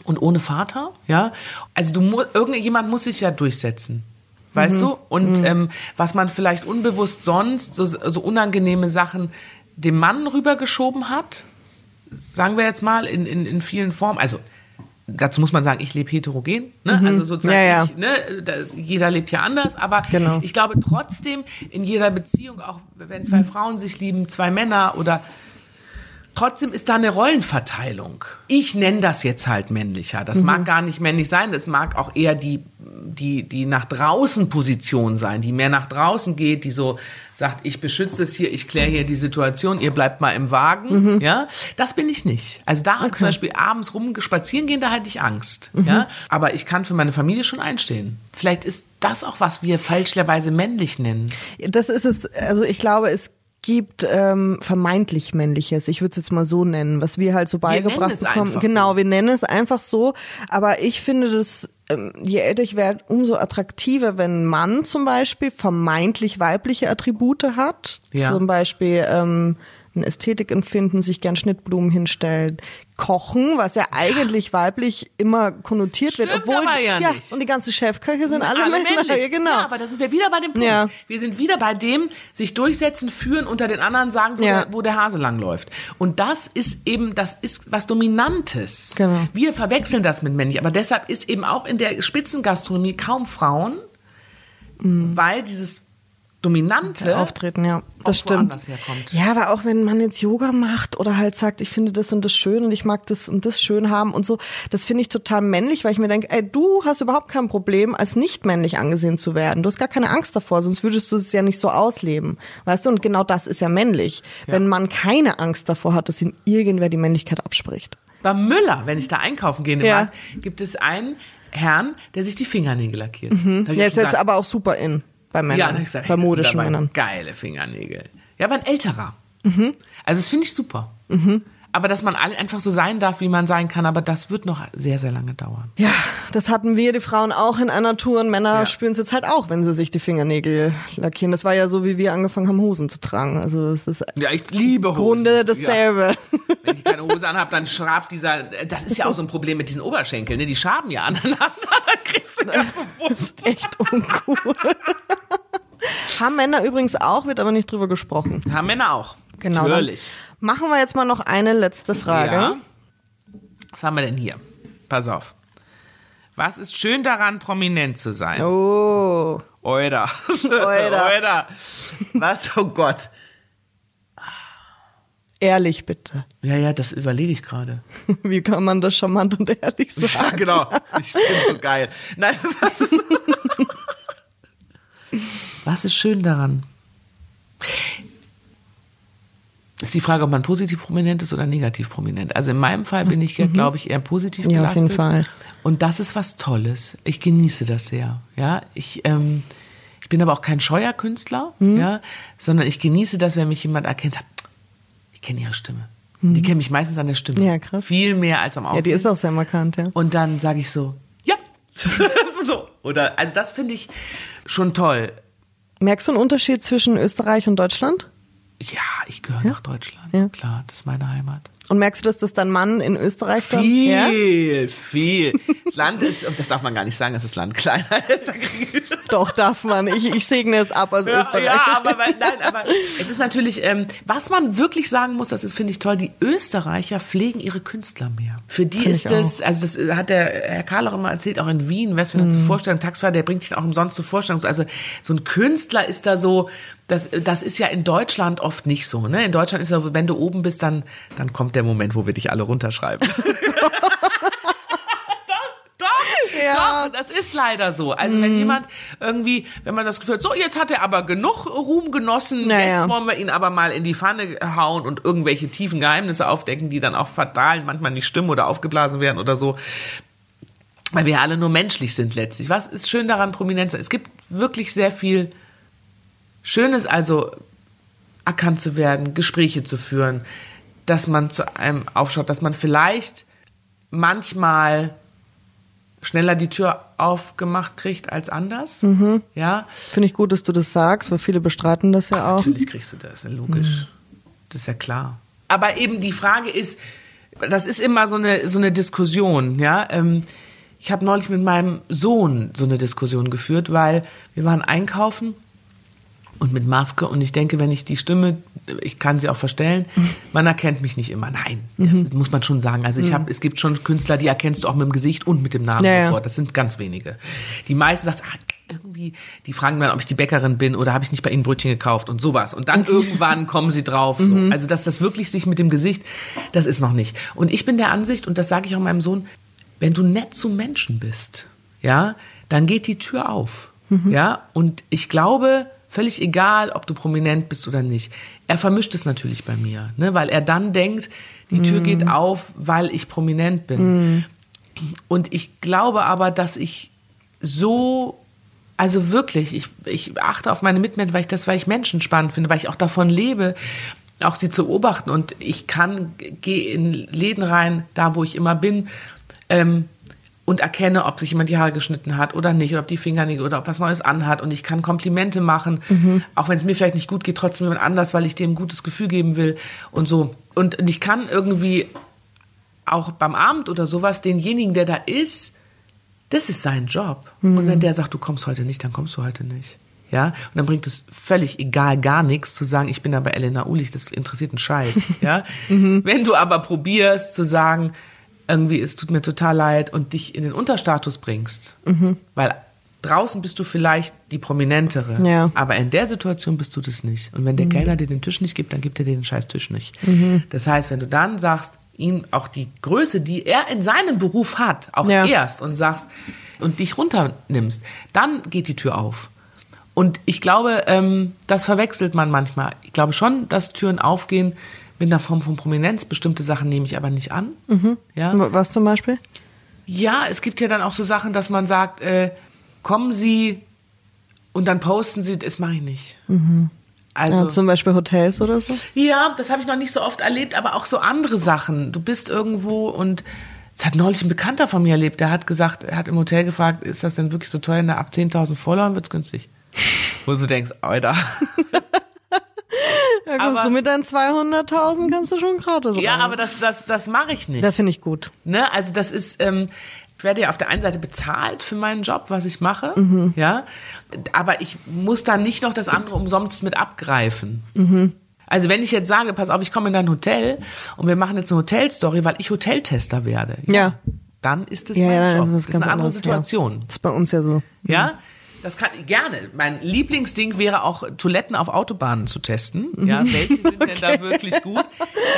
und ohne Vater, ja. Also du mu irgendjemand muss sich ja durchsetzen. Weißt du? Und ähm, was man vielleicht unbewusst sonst, so, so unangenehme Sachen dem Mann rübergeschoben hat, sagen wir jetzt mal, in, in, in vielen Formen. Also dazu muss man sagen, ich lebe heterogen. Ne? Also sozusagen, Ja, ja. Ich, ne? da, jeder lebt ja anders. Aber Genau. ich glaube trotzdem, in jeder Beziehung, auch wenn zwei Frauen sich lieben, zwei Männer oder Trotzdem ist da eine Rollenverteilung. Ich nenne das jetzt halt männlicher. Das mag gar nicht männlich sein. Das mag auch eher die, die, die nach draußen Position sein, die mehr nach draußen geht, die so sagt, ich beschütze es hier, ich kläre hier die Situation, ihr bleibt mal im Wagen. Ja, das bin ich nicht. Also da zum Beispiel abends rum spazieren gehen, da hatte ich Angst. Ja, aber ich kann für meine Familie schon einstehen. Vielleicht ist das auch was wir falschlerweise männlich nennen. Das ist es, also ich glaube, es gibt ähm, vermeintlich männliches, ich würde es jetzt mal so nennen, was wir halt so beigebracht bekommen. Genau, so. wir nennen es einfach so, aber ich finde das, ähm, je älter ich werde, umso attraktiver, wenn ein Mann zum Beispiel vermeintlich weibliche Attribute hat, Ja. zum Beispiel ähm, ein Ästhetikempfinden, sich gern Schnittblumen hinstellen, kochen, was ja eigentlich weiblich immer konnotiert wird, Stimmt obwohl aber ja nicht. und die ganze Chefköche sind alle, Männer, männlich. ja, genau. Ja, aber da sind wir wieder bei dem Punkt. Ja. Wir sind wieder bei dem, sich durchsetzen, führen, unter den anderen sagen, wo, Ja. der, wo der Hase langläuft. Und das ist eben, das ist was Dominantes. Genau. Wir verwechseln das mit männlich. Aber deshalb ist eben auch in der Spitzengastronomie kaum Frauen, weil dieses Dominante Auftreten, ja. Das stimmt. Ja, aber auch wenn man jetzt Yoga macht oder halt sagt, ich finde das und das schön und ich mag das und das schön haben und so, das finde ich total männlich, weil ich mir denke, ey, du hast überhaupt kein Problem, als nicht männlich angesehen zu werden. Du hast gar keine Angst davor, sonst würdest du es ja nicht so ausleben. Weißt du? Und genau das ist ja männlich. Wenn man keine Angst davor hat, dass ihm irgendwer die Männlichkeit abspricht. Bei Müller, wenn ich da einkaufen gehe, Ja. Markt, gibt es einen Herrn, der sich die Fingernägel lackiert. Ich Der ist jetzt gesagt, aber auch super in bei Männern, Ja, dann ich gesagt, bei hey, modischen Männern. Geile Fingernägel. Ja, aber ein älterer. Mhm. Also das finde ich super. Aber dass man alle einfach so sein darf, wie man sein kann, aber das wird noch sehr, sehr lange dauern. Ja, das hatten wir, die Frauen, auch in einer Tour und Männer Ja. spüren es jetzt halt auch, wenn sie sich die Fingernägel lackieren. Das war ja so, wie wir angefangen haben, Hosen zu tragen. Also es ist Ja, ich liebe Hosen. Grunde dasselbe. Ja. [laughs] Wenn ich keine Hose anhabe, dann schabt dieser, das ist ja auch so ein Problem mit diesen Oberschenkeln, ne? die schaben ja aneinander, [laughs] dann kriegst du ja so Wurst. Echt uncool. [laughs] haben Männer übrigens auch, wird aber nicht drüber gesprochen. Haben Männer auch. Genau. Natürlich. Machen wir jetzt mal noch eine letzte Frage. Ja. Was haben wir denn hier? Pass auf. Was ist schön daran, prominent zu sein? Oh, Oida. [laughs] Oida. Oida. Was? Oh Gott. ehrlich bitte. Ja, ja, das überlege ich gerade. [laughs] Wie kann man das charmant und ehrlich [laughs] Ja, sagen? genau. Ich bin so geil. Nein, was ist, was ist schön daran? Ist die Frage, ob man positiv prominent ist oder negativ prominent. Also in meinem Fall bin ich ja, glaube ich, eher positiv Mhm. Ja, auf belastet. jeden Fall. Und das ist was Tolles. Ich genieße das sehr. Ja, ich, ähm, ich bin aber auch kein scheuer Künstler, Mhm. ja, sondern ich genieße das, wenn mich jemand erkennt, sagt, ich kenne ihre Stimme. Die kennen mich meistens an der Stimme. Mhm. Ja, krass. Viel mehr als am Aussehen. Ja, die ist auch sehr markant, ja. Und dann sage ich so, ja. [laughs] Das ist so. Oder, also das finde ich schon toll. Merkst du einen Unterschied zwischen Österreich und Deutschland? Ja, ich gehöre nach Deutschland. Ja. Klar, das ist meine Heimat. Und merkst du, dass das dein Mann in Österreich dann? Ja? Viel, viel. [laughs] Das Land ist, und das darf man gar nicht sagen, dass [laughs] das Land kleiner ist. Doch, darf man. Ich, ich segne es ab als Ja, Österreich. ja, aber nein, aber es ist natürlich, ähm, was man wirklich sagen muss, das ist finde ich toll. Die Österreicher pflegen ihre Künstler mehr. Für die Find ist das, also das hat der Herr Karl auch immer erzählt, auch in Wien, weißt du, wenn er zur Vorstellung Taxifahrer, der bringt dich auch umsonst zur Vorstellung. Also so ein Künstler ist da so, das, das ist ja in Deutschland oft nicht so. Ne? In Deutschland ist ja, wenn du oben bist, dann, dann kommt der Moment, wo wir dich alle runterschreiben. [laughs] Doch, Ja. doch, das ist leider so. Also wenn jemand irgendwie, wenn man das Gefühl hat, so jetzt hat er aber genug Ruhm genossen, Naja. jetzt wollen wir ihn aber mal in die Pfanne hauen und irgendwelche tiefen Geheimnisse aufdecken, die dann auch fatal manchmal nicht stimmen oder aufgeblasen werden oder so. weil wir alle nur menschlich sind letztlich. Was ist schön daran, Prominenz? Es gibt wirklich sehr viel Schönes, also erkannt zu werden, Gespräche zu führen, dass man zu einem aufschaut, dass man vielleicht manchmal schneller die Tür aufgemacht kriegt als anders. Ja, Finde ich gut, dass du das sagst, weil viele bestreiten das ja auch. Natürlich kriegst du das, ja logisch. Das ist ja klar. Aber eben die Frage ist, das ist immer so eine, so eine Diskussion, ja. Ähm, ich habe neulich mit meinem Sohn so eine Diskussion geführt, weil wir waren einkaufen und mit Maske und ich denke, wenn ich die Stimme, ich kann sie auch verstellen, man erkennt mich nicht immer. Nein, das muss man schon sagen. Also ich habe, es gibt schon Künstler, die erkennst du auch mit dem Gesicht und mit dem Namen Ja, sofort. Das sind ganz wenige. Die meisten sagst, ah, irgendwie, die fragen dann, ob ich die Bäckerin bin oder habe ich nicht bei ihnen Brötchen gekauft und sowas. Und dann irgendwann kommen sie drauf. So. Also, dass das wirklich sich mit dem Gesicht, das ist noch nicht. Und ich bin der Ansicht, und das sage ich auch meinem Sohn, wenn du nett zu Menschen bist, ja, dann geht die Tür auf. Ja, und ich glaube, völlig egal, ob du prominent bist oder nicht, er vermischt es natürlich bei mir, ne, weil er dann denkt, die Tür geht auf, weil ich prominent bin. Und ich glaube aber, dass ich so, also wirklich, ich, ich achte auf meine Mitmenschen, weil ich das, weil ich Menschen spannend finde, weil ich auch davon lebe, auch sie zu beobachten. Und ich kann, gehe in Läden rein, da wo ich immer bin, ähm, und erkenne, ob sich jemand die Haare geschnitten hat oder nicht, oder ob die Fingernägel oder ob was Neues anhat. Und ich kann Komplimente machen, auch wenn es mir vielleicht nicht gut geht, trotzdem jemand anders, weil ich dem ein gutes Gefühl geben will und so. Und ich kann irgendwie auch beim Abend oder sowas denjenigen, der da ist, das ist sein Job. Und wenn der sagt, du kommst heute nicht, dann kommst du heute nicht. Ja, und dann bringt es völlig egal gar nichts zu sagen, ich bin aber Elena Ulich, das interessiert einen Scheiß. Ja, [laughs] wenn du aber probierst zu sagen, irgendwie es tut mir total leid und dich in den Unterstatus bringst, weil draußen bist du vielleicht die Prominentere, Ja. aber in der Situation bist du das nicht. Und wenn der Kellner dir den Tisch nicht gibt, dann gibt er dir den scheiß Tisch nicht. Das heißt, wenn du dann sagst, ihm auch die Größe, die er in seinem Beruf hat, auch Ja. erst und sagst und dich runternimmst, dann geht die Tür auf. Und ich glaube, ähm, das verwechselt man manchmal. Ich glaube schon, dass Türen aufgehen mit einer Form von Prominenz. Bestimmte Sachen nehme ich aber nicht an. Ja? W- Was zum Beispiel? Ja, es gibt ja dann auch so Sachen, dass man sagt, äh, kommen Sie und dann posten Sie, das mache ich nicht. Also, Ja, zum Beispiel Hotels oder so? ja, das habe ich noch nicht so oft erlebt, aber auch so andere Sachen. Du bist irgendwo und es hat neulich ein Bekannter von mir erlebt, der hat gesagt, er hat im Hotel gefragt, ist das denn wirklich so teuer? Na, ab 10.000 Followern wird's günstig. [laughs] Wo du denkst, Alter. [laughs] Ja, kommst Aber- du mit deinen 200.000 kannst du schon gratis Ja, rein. aber das, das, das mache ich nicht. Das finde ich gut. Ne? Also das ist, ähm, ich werde ja auf der einen Seite bezahlt für meinen Job, was ich mache, ja, aber ich muss da nicht noch das andere umsonst mit abgreifen. Also wenn ich jetzt sage, pass auf, ich komme in dein Hotel und wir machen jetzt eine Hotelstory, weil ich Hoteltester werde, Ja. dann ist es Ja, mein ja, Job. Das ist eine andere anderes, Situation. Ja. Das ist bei uns ja so. Ja, das kann ich gerne. Mein Lieblingsding wäre auch Toiletten auf Autobahnen zu testen. Ja, Mhm. welche sind denn [laughs] da wirklich gut?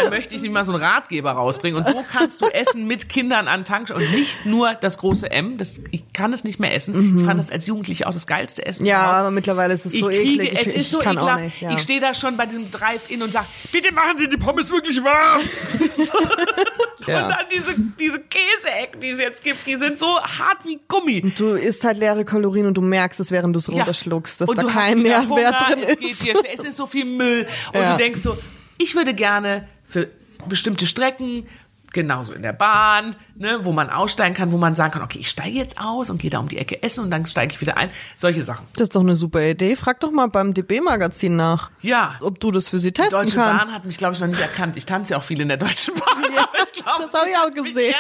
Da möchte ich nicht mal so einen Ratgeber rausbringen. Und wo kannst du essen mit Kindern an Tankstellen und nicht nur das große M? Das, ich kann es nicht mehr essen. Ich fand das als Jugendliche auch das geilste Essen. Mhm. Ja, überhaupt. aber mittlerweile ist es ich so kriege, eklig. es ich, ist so kann ekelhaft. nicht. Ja. Ich stehe da schon bei diesem Drive-In und sage, bitte machen Sie die Pommes wirklich warm. [laughs] [laughs] Ja. Und dann diese, diese Käseecken, die es jetzt gibt, die sind so hart wie Gummi. Du isst halt leere Kalorien und du merkst es, während du es Ja. runterschluckst, dass Und da du kein Nährwert Hunger, drin es ist. Schlecht, es ist so viel Müll. Und Ja. du denkst so, ich würde gerne für bestimmte Strecken, genauso in der Bahn, ne, wo man aussteigen kann, wo man sagen kann, okay, ich steige jetzt aus und gehe da um die Ecke essen und dann steige ich wieder ein. Solche Sachen. Das ist doch eine super Idee. Frag doch mal beim DB-Magazin nach, Ja. ob du das für sie Die testen Deutsche kannst. Bahn hat mich, glaube ich, noch nicht erkannt. Ich tanze ja auch viel in der Deutschen Bahn. aber [laughs] ich glaube, das hab ich auch gesehen.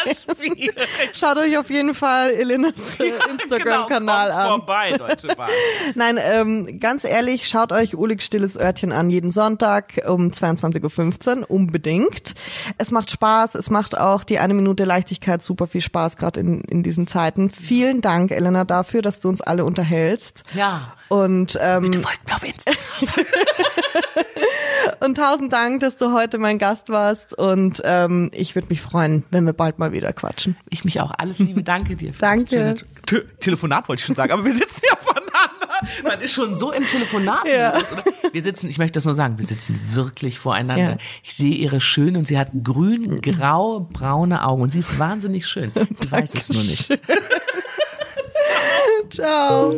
Schaut euch auf jeden Fall Elenas [laughs] äh, Instagram-Kanal genau, an. vorbei, Deutsche Bahn. [laughs] Nein, ähm, ganz ehrlich, schaut euch Ulig Stilles Örtchen an, jeden Sonntag um 22.15 Uhr, unbedingt. Es macht Spaß, es macht auch die eine Minute Leichtigkeit super viel Spaß, gerade in, in diesen Zeiten. Vielen Dank, Elena, dafür, dass du uns alle unterhältst. Ja. Und, ähm, Folgt mir auf Instagram. Und tausend Dank, dass du heute mein Gast warst. Und ähm, ich würde mich freuen, wenn wir bald mal wieder quatschen. Ich mich auch. Alles Liebe, danke dir. für Danke. Te Telefonat wollte ich schon sagen, aber wir sitzen ja voneinander. Man ist schon so im Telefonat. Ja. Wir sitzen, ich möchte das nur sagen, wir sitzen wirklich voreinander. Ja. Ich sehe ihre schön und sie hat grün, grau, braune Augen und sie ist wahnsinnig schön. Sie weiß es nur nicht. Ciao.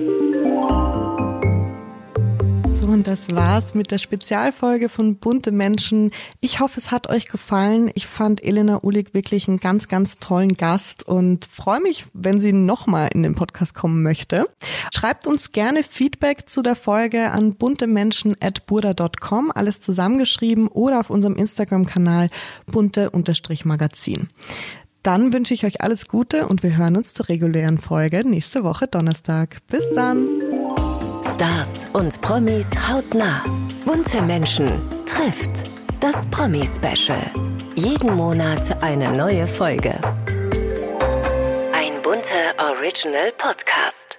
So, und das war's mit der Spezialfolge von Bunte Menschen. Ich hoffe, es hat euch gefallen. Ich fand Elena Ulig wirklich einen ganz, ganz tollen Gast und freue mich, wenn sie nochmal in den Podcast kommen möchte. Schreibt uns gerne Feedback zu der Folge an buntemenschen.burda.com, alles zusammengeschrieben oder auf unserem Instagram-Kanal bunte-magazin. Dann wünsche ich euch alles Gute und wir hören uns zur regulären Folge nächste Woche Donnerstag. Bis dann! Stars und Promis hautnah. Bunte Menschen trifft das Promi-Special. Jeden Monat eine neue Folge. Ein bunter Original Podcast.